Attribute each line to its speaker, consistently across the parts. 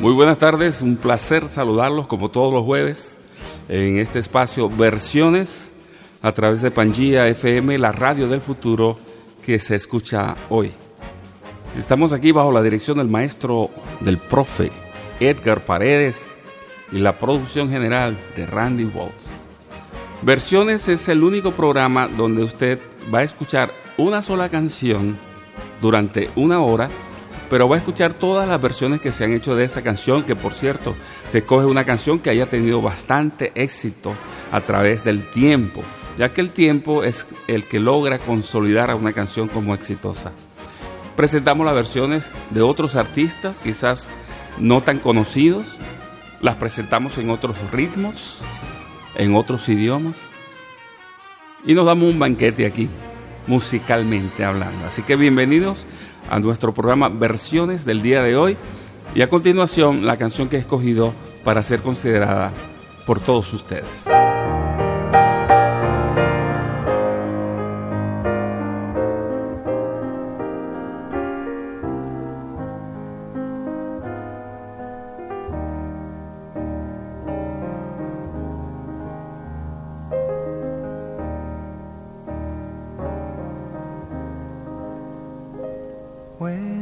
Speaker 1: Muy buenas tardes, un placer saludarlos como todos los jueves en este espacio Versiones a través de Pangía FM, la radio del futuro que se escucha hoy. Estamos aquí bajo la dirección del maestro del profe Edgar Paredes y la producción general de Randy Waltz. Versiones es el único programa donde usted va a escuchar una sola canción durante una hora, pero va a escuchar todas las versiones que se han hecho de esa canción, que por cierto, se escoge una canción que haya tenido bastante éxito a través del tiempo, ya que el tiempo es el que logra consolidar a una canción como exitosa. Presentamos las versiones de otros artistas, quizás no tan conocidos, las presentamos en otros ritmos, en otros idiomas. Y nos damos un banquete aquí, musicalmente hablando. Así que bienvenidos a nuestro programa Versiones del día de hoy. Y a continuación, la canción que he escogido para ser considerada por todos ustedes.
Speaker 2: 回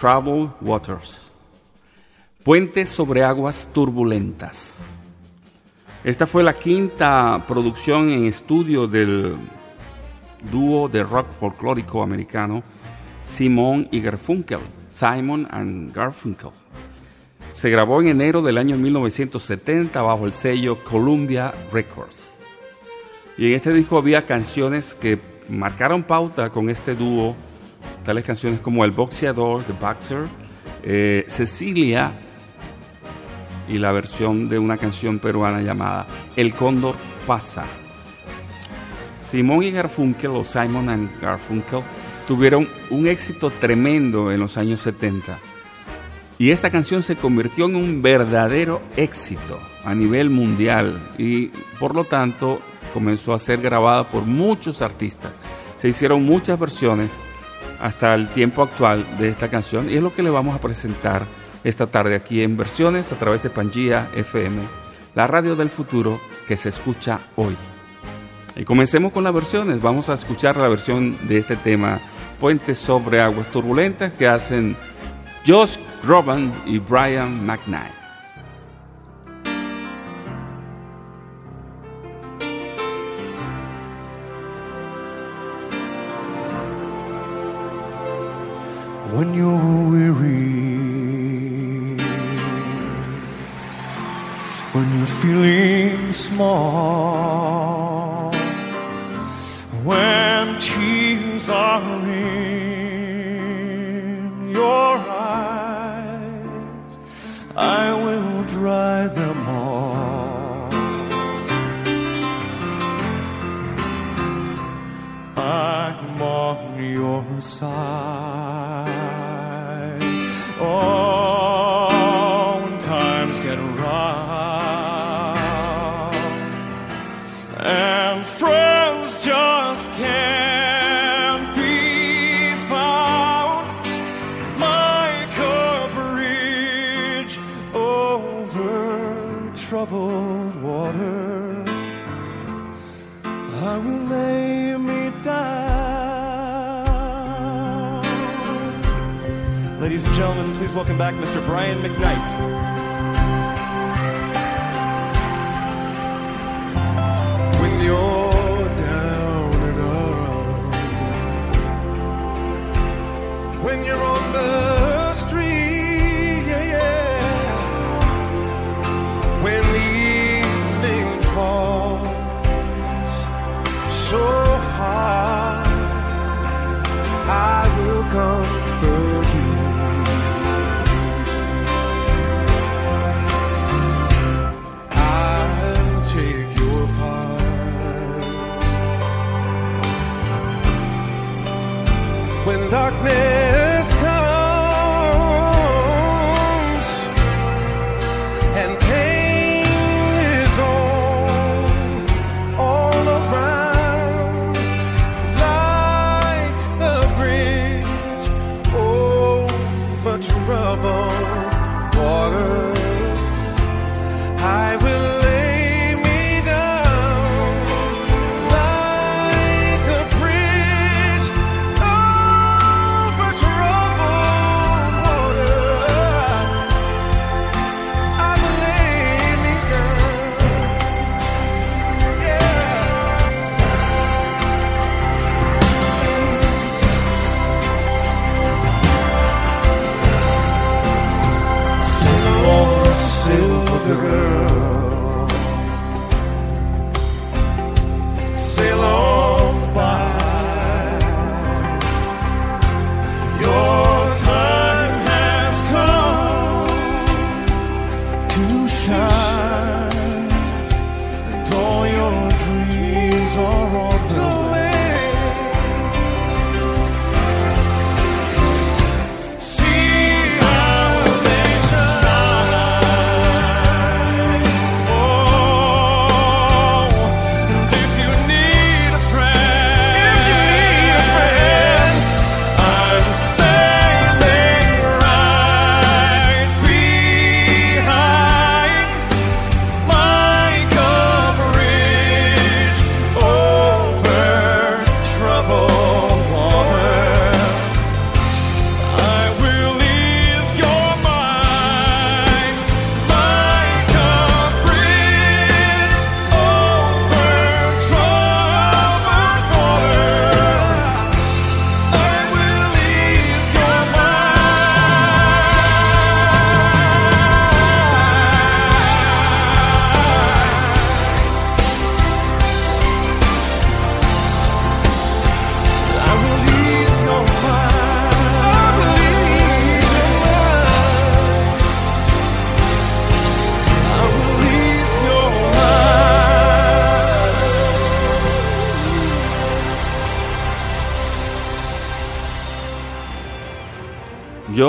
Speaker 2: Troubled Waters. Puentes sobre aguas turbulentas. Esta fue la quinta producción en estudio del dúo de rock folclórico americano Simon y Garfunkel, Simon and Garfunkel. Se grabó en enero del año 1970 bajo el sello Columbia Records. Y en este disco había canciones que marcaron pauta con este dúo, canciones como El Boxeador, The Boxer, eh, Cecilia y la versión de una canción peruana llamada El Cóndor pasa. Simón y Garfunkel o Simon and Garfunkel tuvieron un éxito tremendo en los años 70 y esta canción se convirtió en un verdadero éxito a nivel mundial y por lo tanto comenzó a ser grabada por muchos artistas. Se hicieron muchas versiones hasta el tiempo actual de esta canción y es lo que le vamos a presentar esta tarde aquí en versiones a través de Pangía FM, la radio del futuro que se escucha hoy. Y comencemos con las versiones. Vamos a escuchar la versión de este tema, Puentes sobre Aguas Turbulentas, que hacen Josh Groban y Brian McKnight.
Speaker 3: When you're weary when you're feeling small, when tears are in your eyes, I will dry them all. I'm on your side. Please welcome back Mr. Brian McKnight.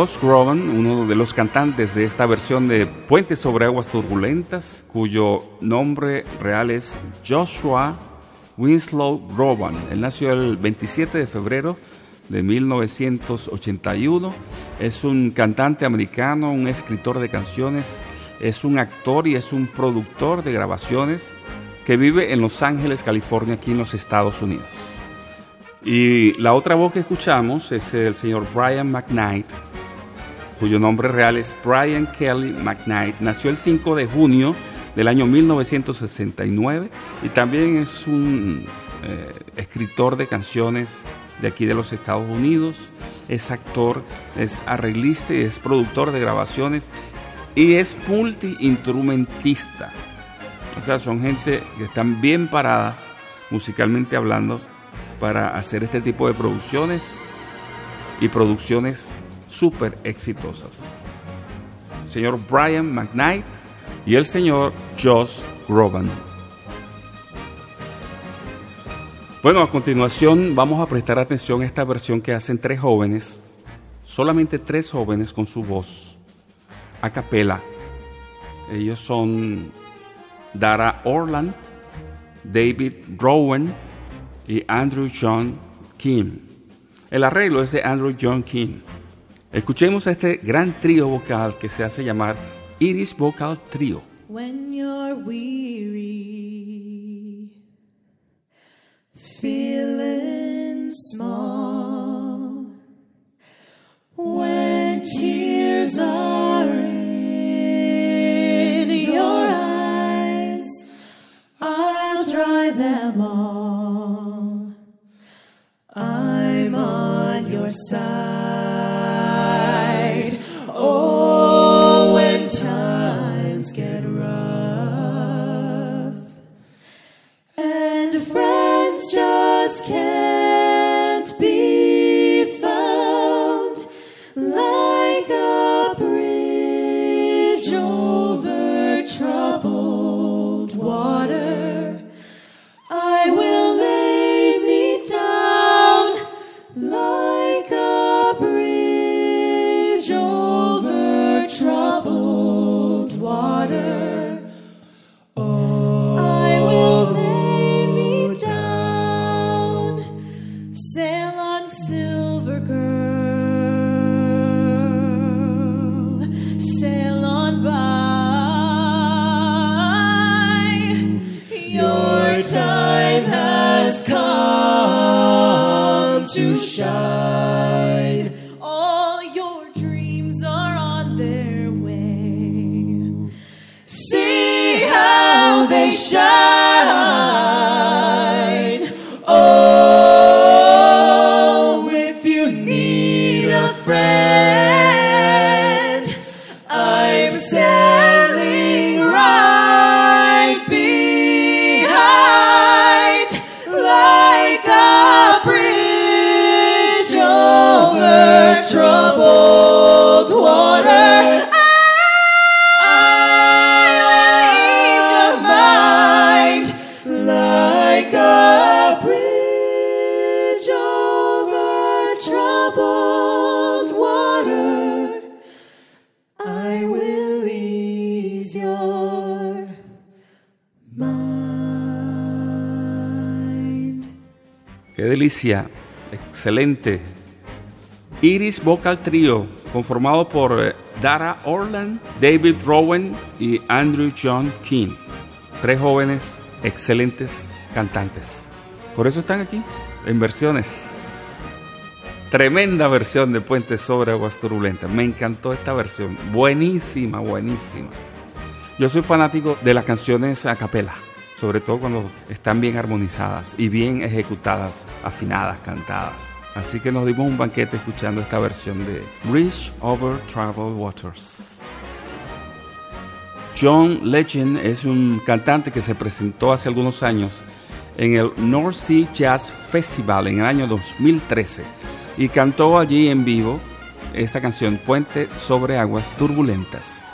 Speaker 2: Josh Groban, uno de los cantantes de esta versión de Puentes sobre Aguas Turbulentas, cuyo nombre real es Joshua Winslow Groban. Él nació el 27 de febrero de 1981. Es un cantante americano, un escritor de canciones, es un actor y es un productor de grabaciones que vive en Los Ángeles, California, aquí en los Estados Unidos. Y la otra voz que escuchamos es el señor Brian McKnight, cuyo nombre real es Brian Kelly McKnight. Nació el 5 de junio del año 1969 y también es un eh, escritor de canciones de aquí de los Estados Unidos. Es actor, es arreglista y es productor de grabaciones y es multiinstrumentista. O sea, son gente que están bien paradas musicalmente hablando para hacer este tipo de producciones y producciones súper exitosas. señor Brian McKnight y el señor Josh Groban. Bueno, a continuación vamos a prestar atención a esta versión que hacen tres jóvenes, solamente tres jóvenes con su voz, a capela. Ellos son Dara Orland, David Rowan y Andrew John Kim. El arreglo es de Andrew John Kim. Escuchemos a este gran trío vocal que se hace llamar Iris Vocal Trio.
Speaker 4: When you're weary, feeling small, when tears are in your eyes, I'll dry them all. I'm on your side. Just can't time has come to shine. All your dreams are on their way. See how they shine.
Speaker 2: Excelente. Iris Vocal Trio, conformado por eh, Dara Orland, David Rowan y Andrew John King. Tres jóvenes excelentes cantantes. Por eso están aquí, en versiones. Tremenda versión de Puentes sobre Aguas Turbulentas. Me encantó esta versión. Buenísima, buenísima. Yo soy fanático de las canciones a capela, sobre todo cuando están bien armonizadas y bien ejecutadas, afinadas, cantadas. Así que nos dimos un banquete escuchando esta versión de Bridge Over Troubled Waters. John Legend es un cantante que se presentó hace algunos años en el North Sea Jazz Festival en el año 2013 y cantó allí en vivo esta canción Puente sobre Aguas Turbulentas.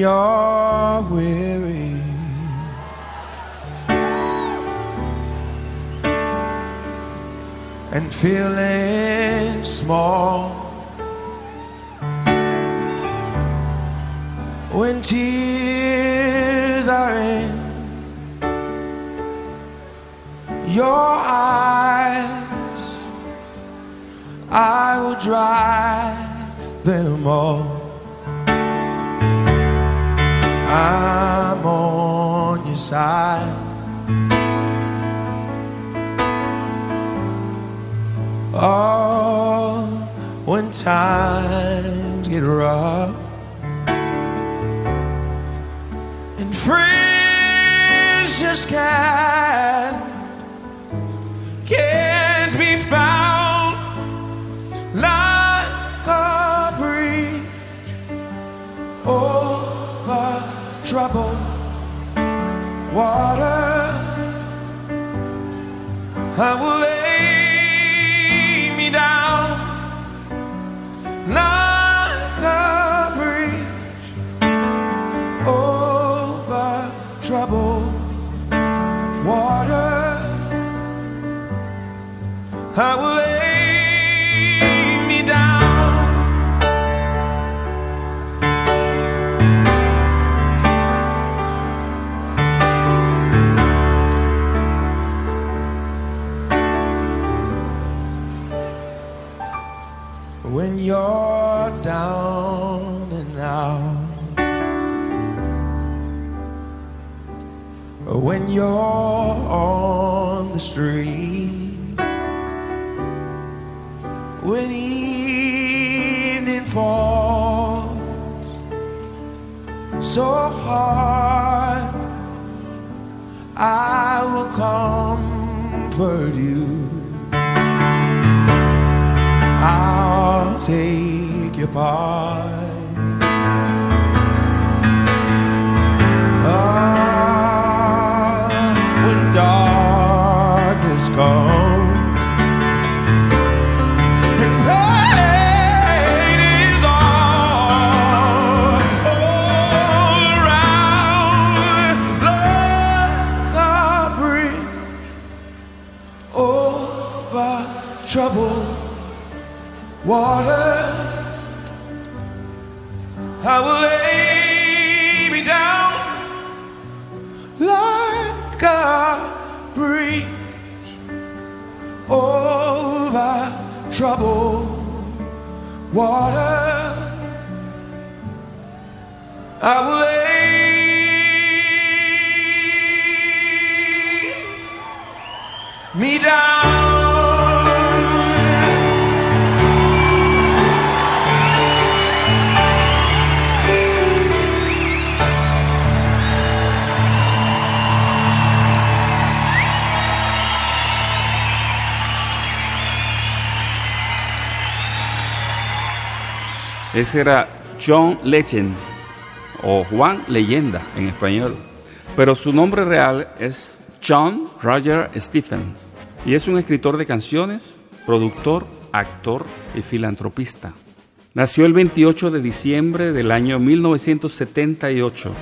Speaker 5: You're weary. And feeling small when tears are in your eyes, I will dry them all. I'm on your side. Oh, when times get rough and friends just can't can't be found water. I will you're down and out, when you're on the street, when evening falls so hard, I will comfort you. goodbye. Ah, when darkness comes. I will lay me down like a bridge over troubled water. I will lay me down.
Speaker 2: Ese era John Legend o Juan Leyenda en español. Pero su nombre real es John Roger Stephens y es un escritor de canciones, productor, actor y filantropista. Nació el 28 de diciembre del año 1978.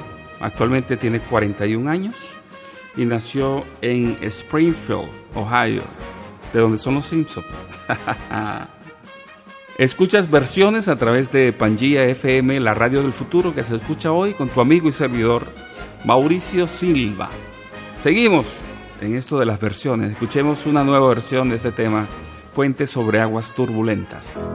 Speaker 2: Actualmente tiene 41 años y nació en Springfield, Ohio, de donde son los Simpsons. Escuchas versiones a través de Pangía FM, la radio del futuro que se escucha hoy con tu amigo y servidor Mauricio Silva. Seguimos en esto de las versiones. Escuchemos una nueva versión de este tema, Puentes sobre aguas turbulentas.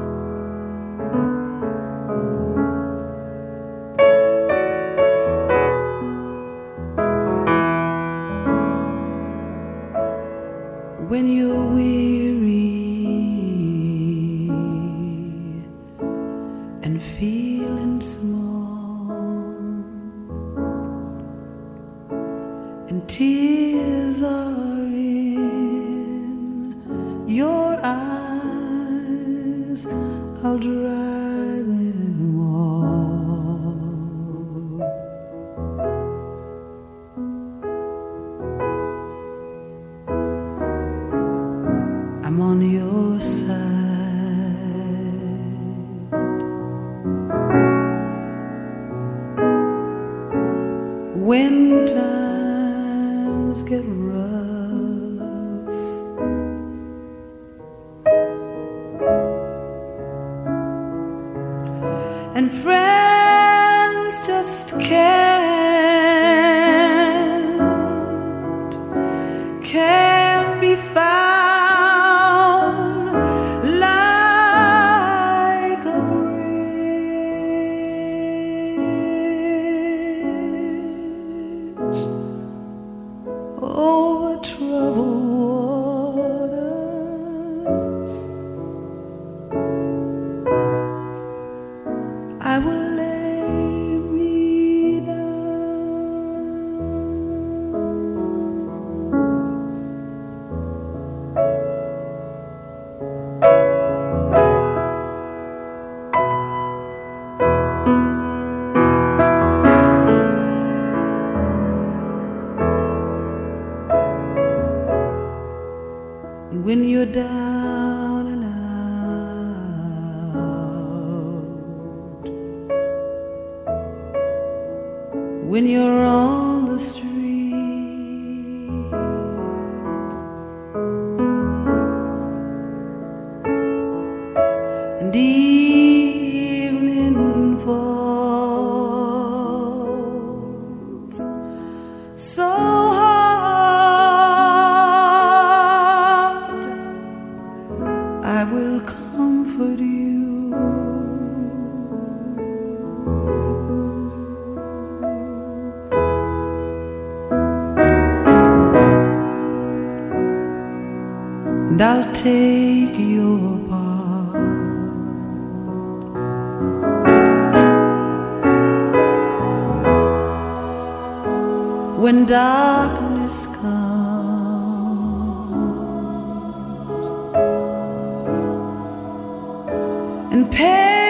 Speaker 4: And
Speaker 6: pain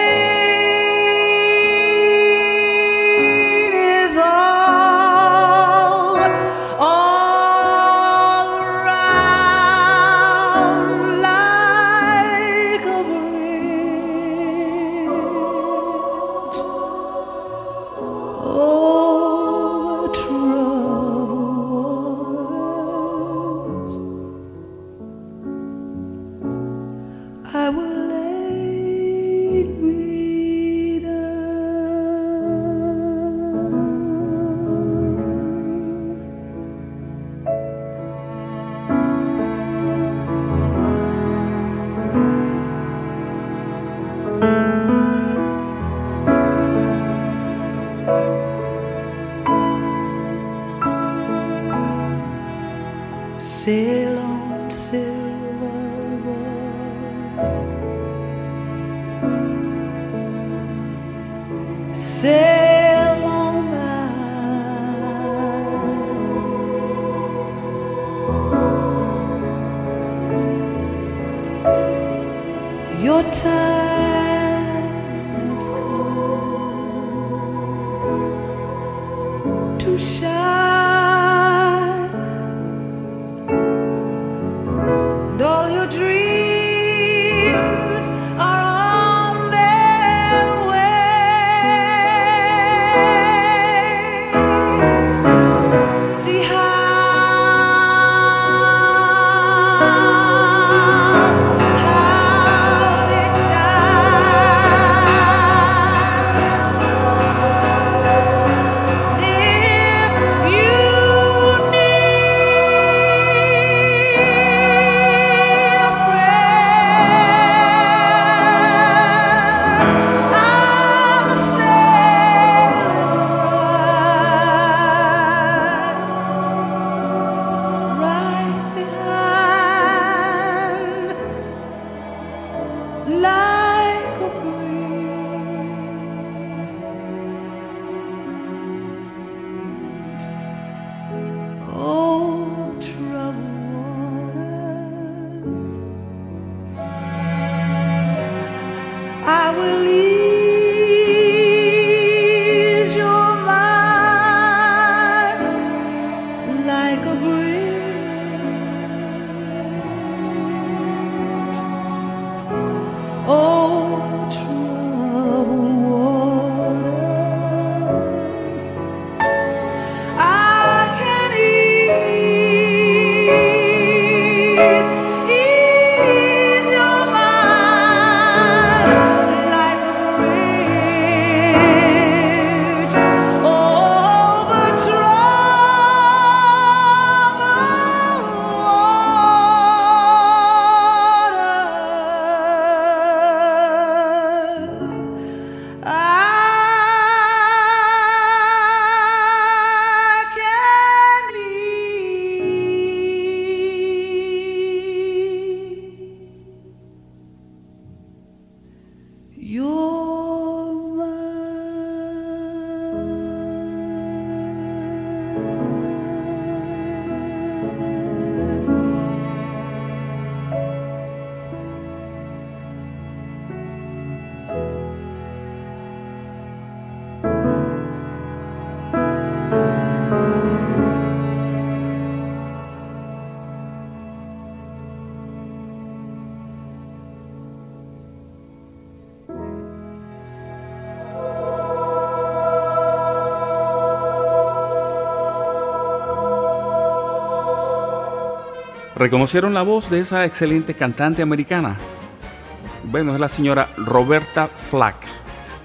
Speaker 2: ¿Reconocieron la voz de esa excelente cantante americana? Bueno, es la señora Roberta Flack,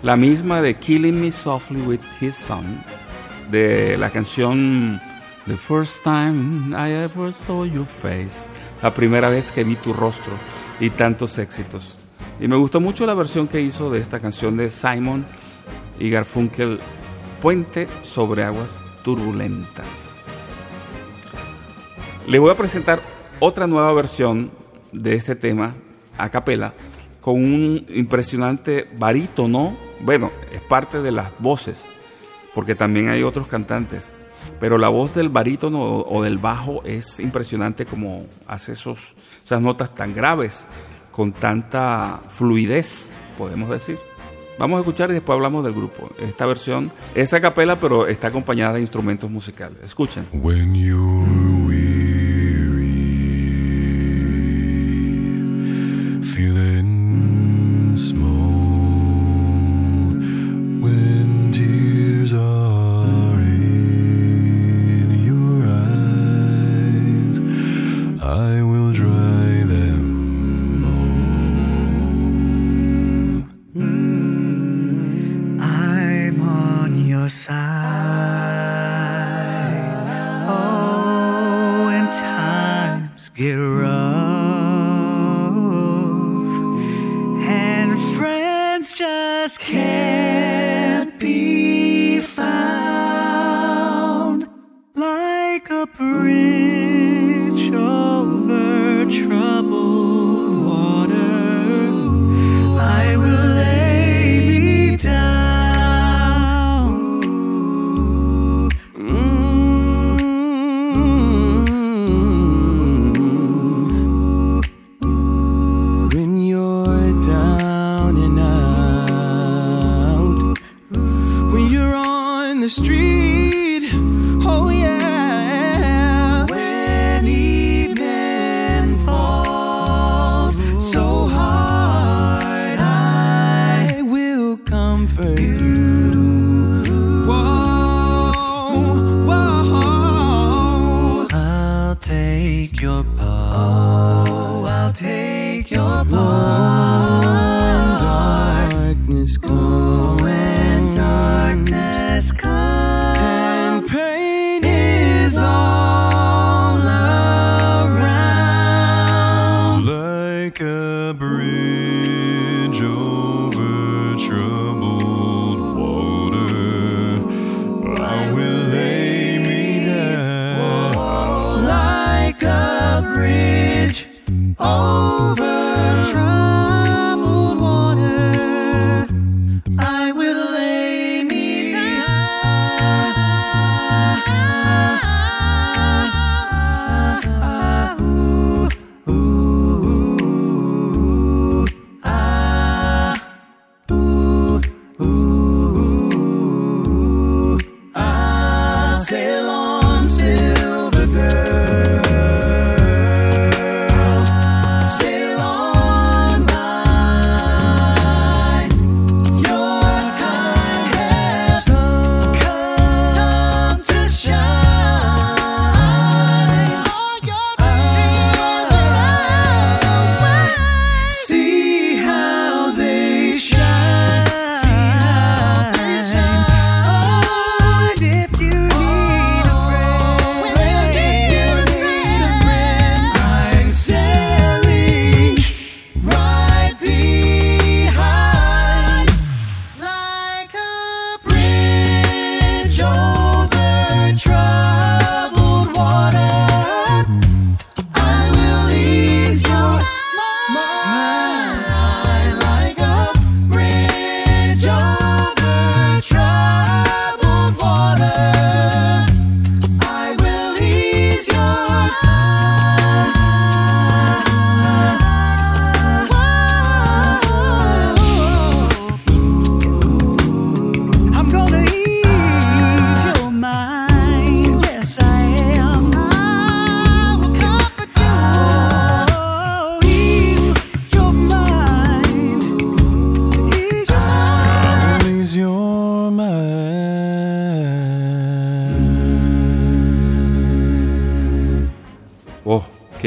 Speaker 2: la misma de Killing Me Softly with His Son, de la canción The First Time I Ever Saw Your Face, la primera vez que vi tu rostro y tantos éxitos. Y me gustó mucho la versión que hizo de esta canción de Simon y Garfunkel, Puente sobre aguas turbulentas. Le voy a presentar otra nueva versión de este tema a capela con un impresionante barítono. Bueno, es parte de las voces, porque también hay otros cantantes. Pero la voz del barítono o del bajo es impresionante como hace esos, esas notas tan graves, con tanta fluidez, podemos decir. Vamos a escuchar y después hablamos del grupo. Esta versión es a capela, pero está acompañada de instrumentos musicales. Escuchen.
Speaker 7: When when tears are in your eyes, I will dry them all.
Speaker 1: I'm on your side. Oh, when times get rough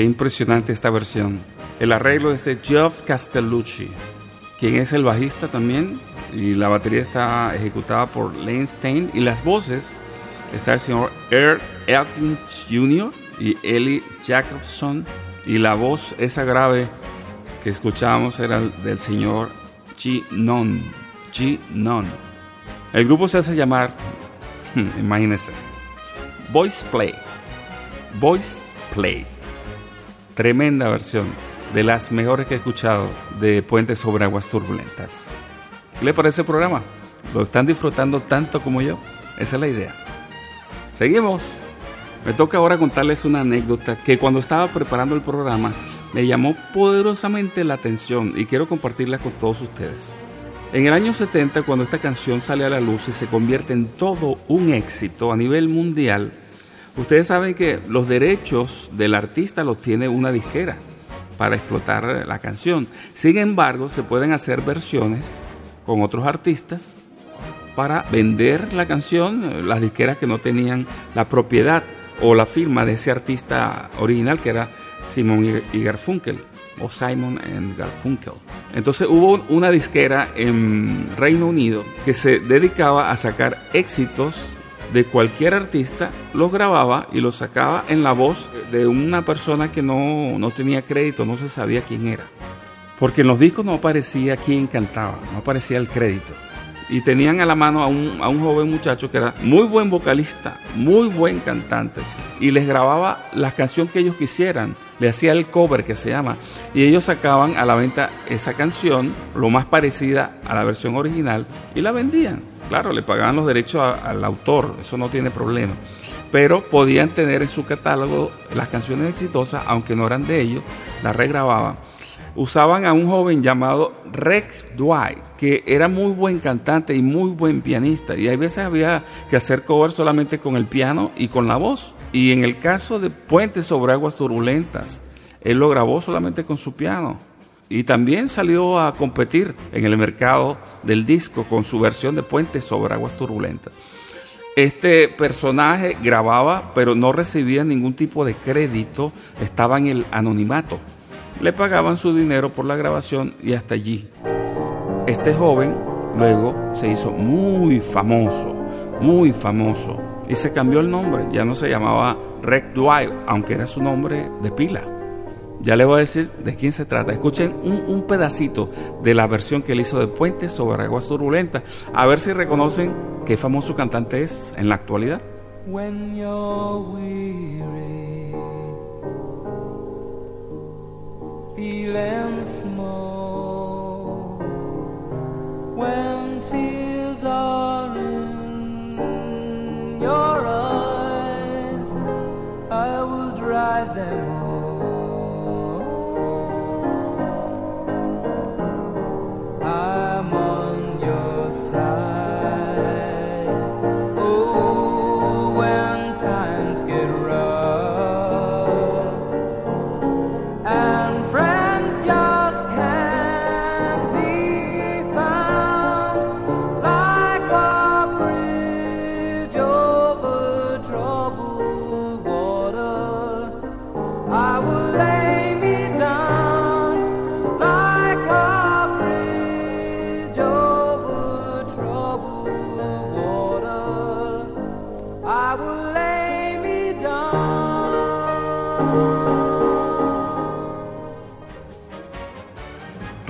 Speaker 2: Qué impresionante esta versión. El arreglo es de Geoff Castellucci, quien es el bajista también, y la batería está ejecutada por Lane Stein, y las voces está el señor Earl Elkins Jr. y Ellie Jacobson, y la voz, esa grave que escuchábamos, era del señor G. Non. G. Non. El grupo se hace llamar, imagínense, Voice Play. Voice Play. Tremenda versión, de las mejores que he escuchado de Puentes sobre Aguas Turbulentas. ¿Qué le parece el programa? ¿Lo están disfrutando tanto como yo? Esa es la idea. Seguimos. Me toca ahora contarles una anécdota que cuando estaba preparando el programa me llamó poderosamente la atención y quiero compartirla con todos ustedes. En el año 70, cuando esta canción sale a la luz y se convierte en todo un éxito a nivel mundial, ustedes saben que los derechos del artista los tiene una disquera para explotar la canción. Sin embargo, se pueden hacer versiones con otros artistas para vender la canción, las disqueras que no tenían la propiedad o la firma de ese artista original que era Simon y Garfunkel o Simon and Garfunkel. Entonces hubo una disquera en Reino Unido que se dedicaba a sacar éxitos de cualquier artista, los grababa y los sacaba en la voz de una persona que no, no tenía crédito, no se sabía quién era. Porque en los discos no aparecía quién cantaba, no aparecía el crédito. Y tenían a la mano a un, a un joven muchacho que era muy buen vocalista, muy buen cantante. Y les grababa las canciones que ellos quisieran. Le hacía el cover que se llama. Y ellos sacaban a la venta esa canción, lo más parecida a la versión original, y la vendían. Claro, le pagaban los derechos al autor, eso no tiene problema. Pero podían tener en su catálogo las canciones exitosas, aunque no eran de ellos, las regrababan usaban a un joven llamado Rex Dwight, que era muy buen cantante y muy buen pianista. Y hay veces había que hacer cover solamente con el piano y con la voz. Y en el caso de Puentes sobre Aguas Turbulentas, él lo grabó solamente con su piano. Y también salió a competir en el mercado del disco con su versión de Puentes sobre Aguas Turbulentas. Este personaje grababa, pero no recibía ningún tipo de crédito, estaba en el anonimato. Le pagaban su dinero por la grabación y hasta allí. Este joven luego se hizo muy famoso, muy famoso, y se cambió el nombre. Ya no se llamaba Rick Dwight, aunque era su nombre de pila. Ya le voy a decir de quién se trata. Escuchen un, un pedacito de la versión que él hizo de Puentes sobre Aguas Turbulentas, a ver si reconocen qué famoso cantante es en la actualidad.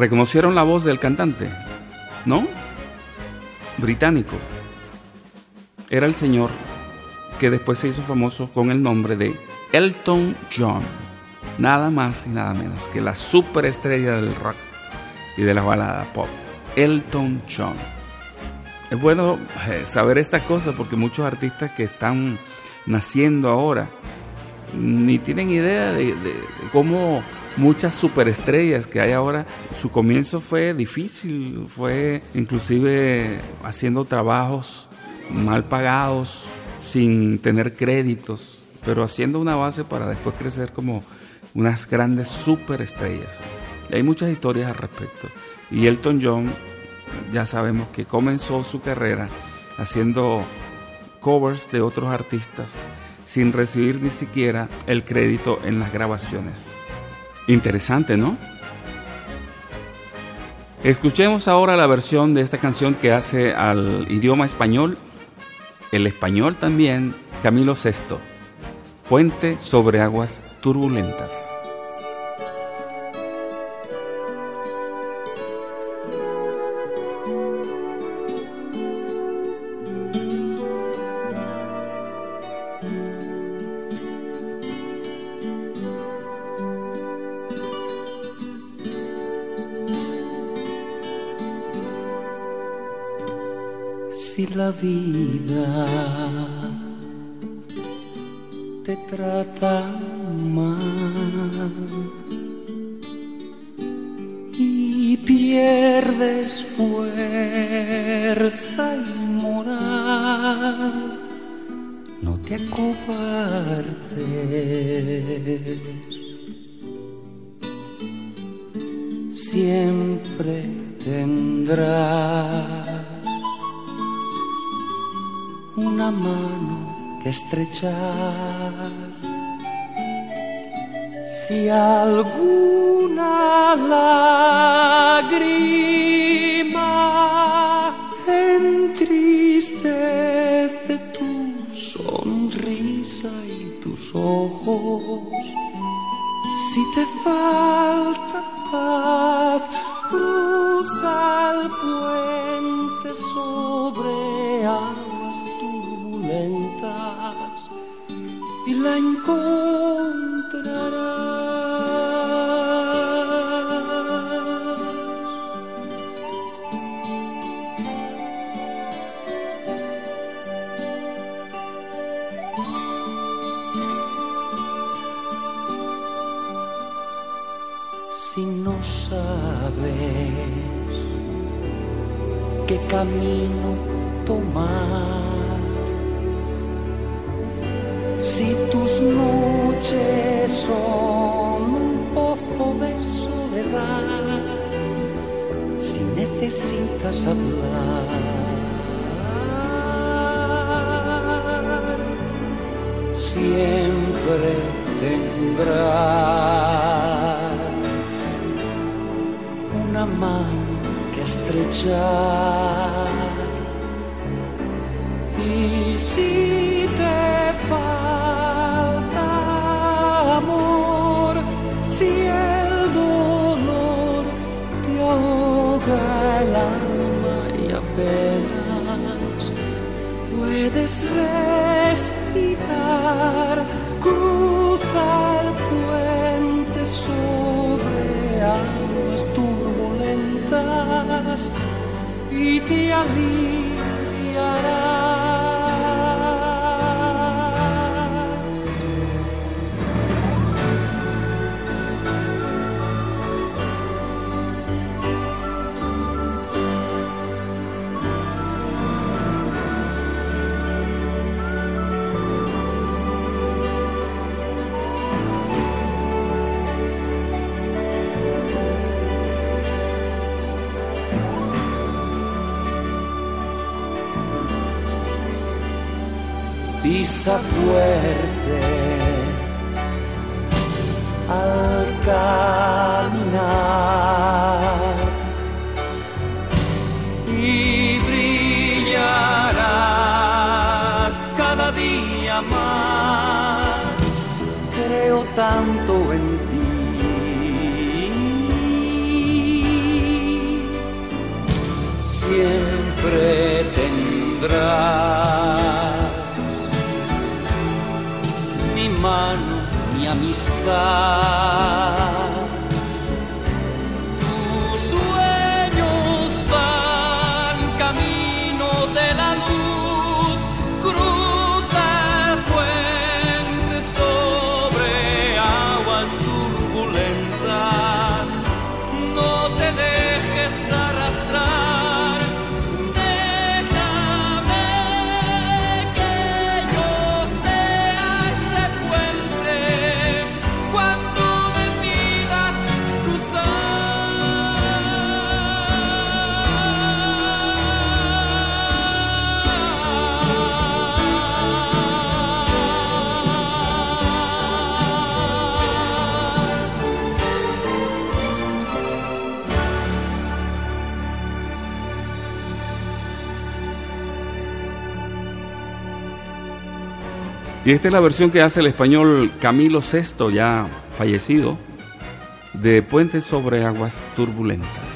Speaker 2: ¿Reconocieron la voz del cantante? ¿No? Británico. Era el señor que después se hizo famoso con el nombre de Elton John. Nada más y nada menos que la superestrella del rock y de la balada pop. Elton John. Es bueno eh, saber estas cosas porque muchos artistas que están naciendo ahora ni tienen idea de, de- de cómo muchas superestrellas que hay ahora, su comienzo fue difícil, fue inclusive haciendo trabajos mal pagados, sin tener créditos, pero haciendo una base para después crecer como unas grandes superestrellas. Hay muchas historias al respecto. Y Elton John, ya sabemos que comenzó su carrera haciendo covers de otros artistas sin recibir ni siquiera el crédito en las grabaciones. Interesante, ¿no? Escuchemos ahora la versión de esta canción que hace al idioma español, el español también, Camilo VI, Puente sobre aguas turbulentas.
Speaker 8: La vida te trata mal y pierdes fuerza y moral, no te acobardes. Siempre tendrás una mano que estrechar. Si alguna lágrima entristece tu sonrisa y tus ojos, si te falta paz, cruza el la encontrarás. Si no sabes qué camino tomar, hablar, siempre tendrás una mano que estrechar. Y si turbulentas y te aliviarás.
Speaker 2: Esta es la versión que hace el español Camilo VI, ya fallecido, de Puentes sobre Aguas Turbulentas.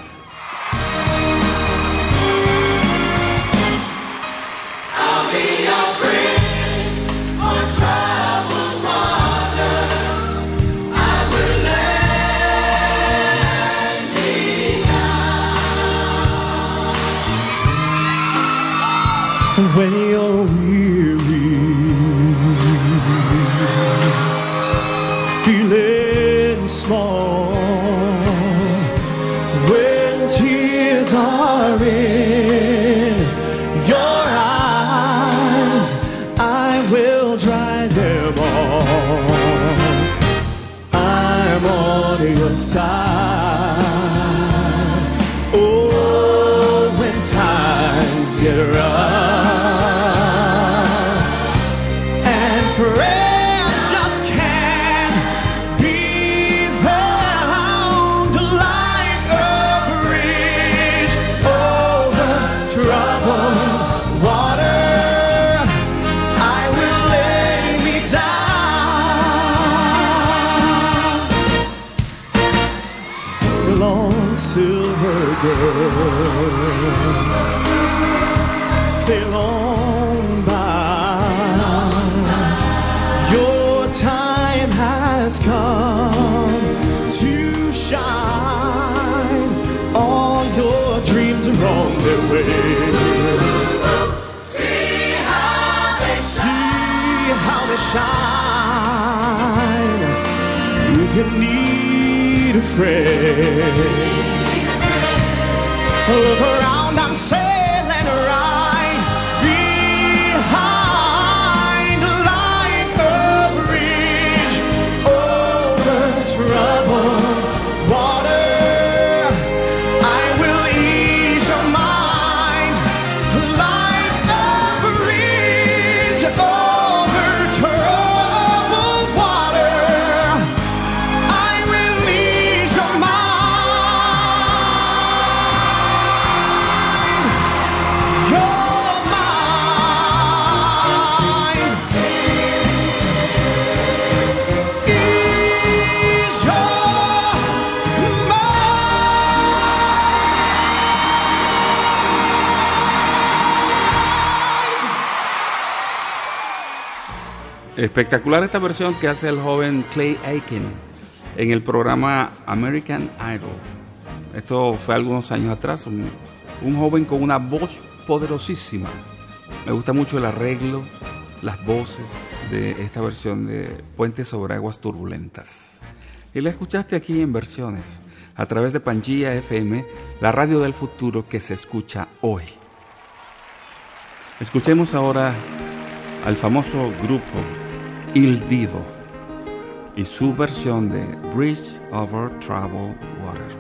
Speaker 5: Your time has come to shine. All your dreams are on their way. See how they shine. See how they shine. If you need a friend look around.
Speaker 2: Espectacular esta versión que hace el joven Clay Aiken en el programa American Idol. Esto fue algunos años atrás, un, joven con una voz poderosísima. Me gusta mucho el arreglo, las voces de esta versión de Puentes sobre Aguas Turbulentas. Y la escuchaste aquí en versiones, a través de Pangía FM, la radio del futuro que se escucha hoy. Escuchemos ahora al famoso grupo Il Divo y su versión de Bridge Over Troubled Waters.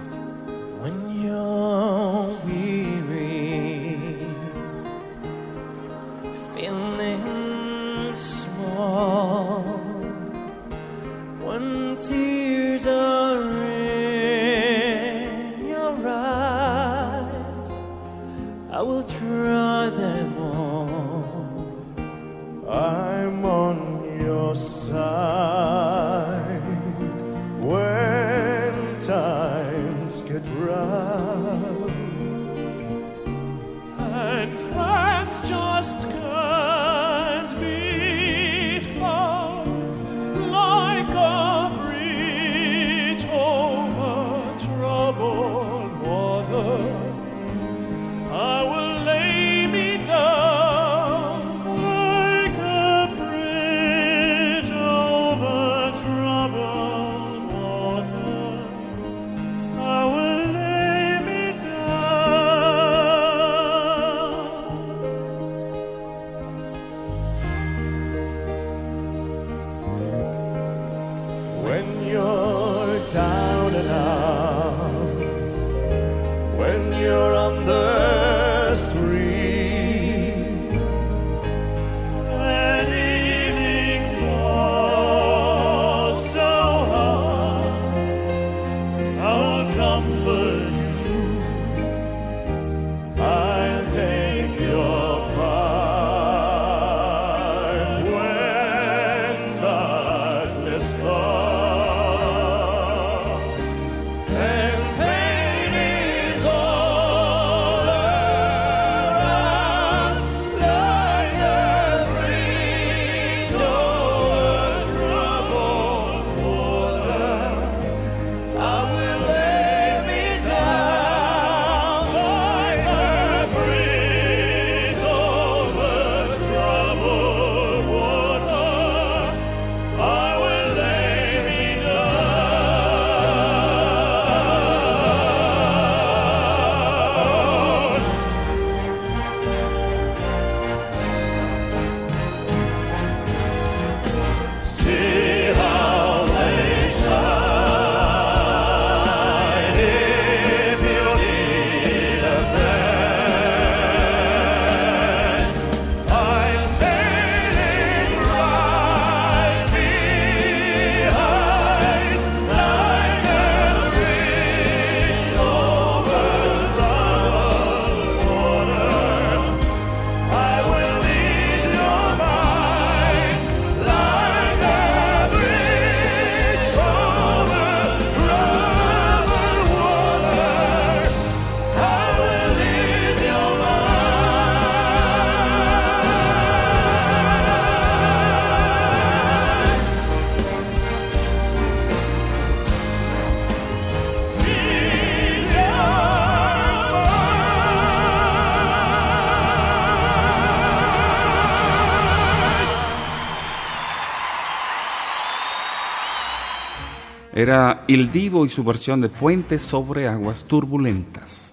Speaker 2: Era Il Divo y su versión de Puentes sobre aguas turbulentas.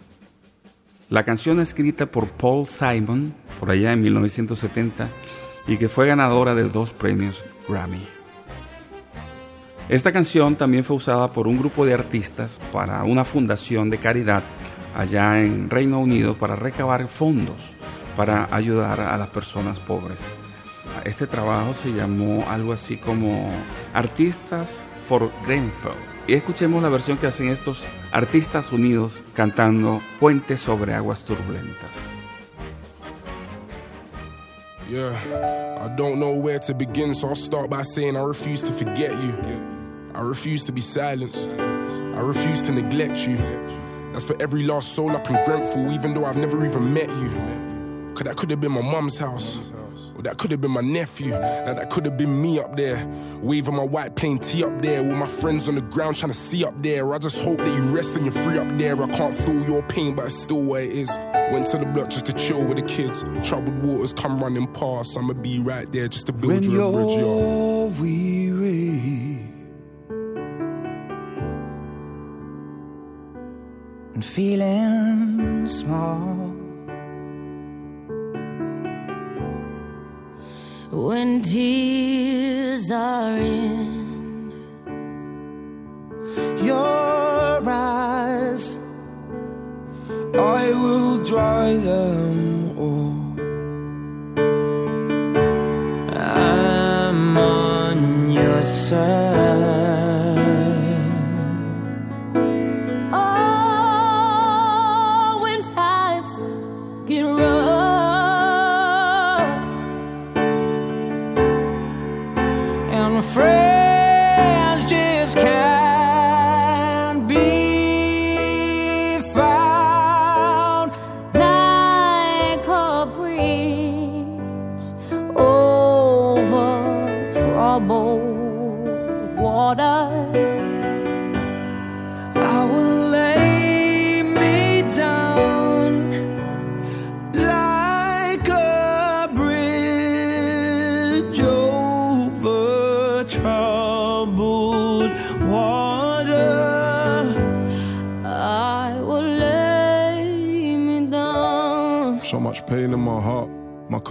Speaker 2: La canción escrita por Paul Simon por allá en 1970 y que fue ganadora de dos premios Grammy. Esta canción también fue usada por un grupo de artistas para una fundación de caridad allá en Reino Unido para recabar fondos para ayudar a las personas pobres. Este trabajo se llamó algo así como Artistas for Grenfell. Y escuchemos la versión que hacen estos artistas unidos cantando Puentes sobre aguas turbulentas.
Speaker 9: Yeah, I don't know where to begin, so I'll start by saying I refuse to forget you. I refuse to be silenced. I refuse to neglect you. That's for every lost soul up in Grenfell, even though I've never even met you. Cause that could have been my mum's house. Or that could have been my nephew. Now that could have been me up there. Waving my white plain tee up there. With my friends on the ground trying to see up there. I just hope that you rest and you're free up there. I can't feel your pain, but it's still where it is. Went to the block just to chill with the kids. Troubled waters come running past. I'ma be right there just to build
Speaker 10: When
Speaker 9: you a bridge, yo.
Speaker 10: you're weary and feeling small,
Speaker 11: When tears are in
Speaker 10: your eyes, I will dry them all. I'm on your side.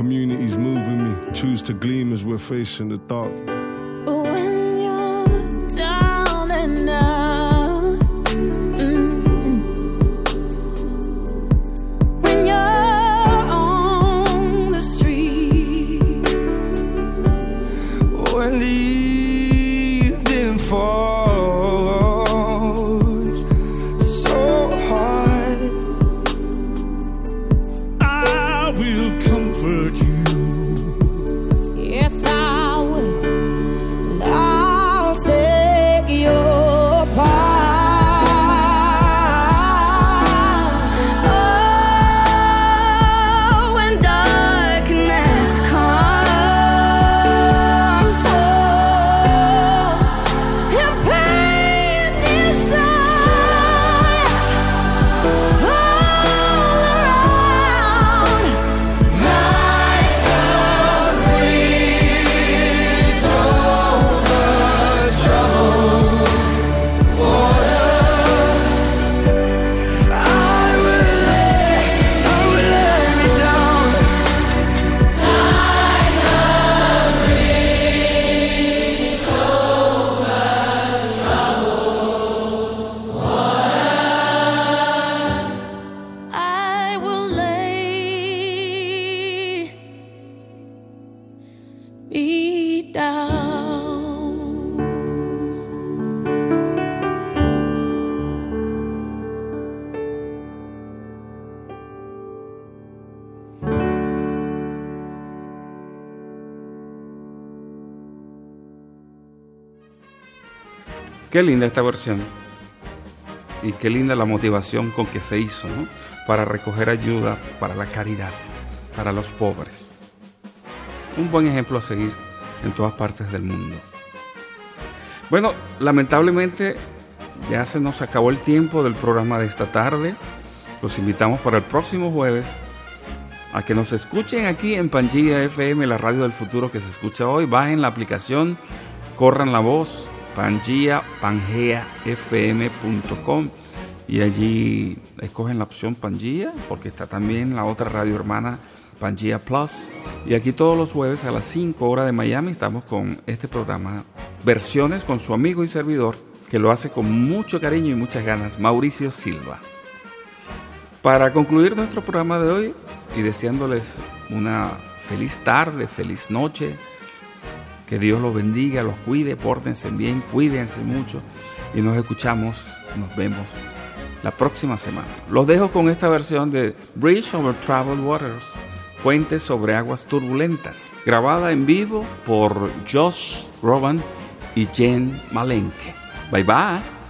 Speaker 9: Community's moving me. Choose to gleam as we're facing the dark.
Speaker 2: Qué linda esta versión. Y qué linda la motivación con que se hizo, ¿no? Para recoger ayuda para la caridad, para los pobres. Un buen ejemplo a seguir en todas partes del mundo. Bueno, lamentablemente ya se nos acabó el tiempo del programa de esta tarde. Los invitamos para el próximo jueves a que nos escuchen aquí en Pangía FM, la radio del futuro que se escucha hoy. Bajen la aplicación, corran la voz
Speaker 10: Pangea, pangeafm.com y allí escogen la opción Pangea porque está también la otra radio hermana Pangea Plus. Y aquí todos los jueves a las 5 horas de Miami estamos con este programa Versiones con su amigo y servidor que lo hace con mucho cariño y muchas ganas, Mauricio Silva. Para concluir nuestro programa de hoy y deseándoles una feliz tarde, feliz noche, que Dios los bendiga, los cuide, pórtense bien, cuídense mucho y nos escuchamos, nos vemos la próxima semana. Los dejo con esta versión de Bridge over Troubled Waters, Puente sobre aguas turbulentas, grabada en vivo por Josh Roban y Jen Malenke. Bye bye.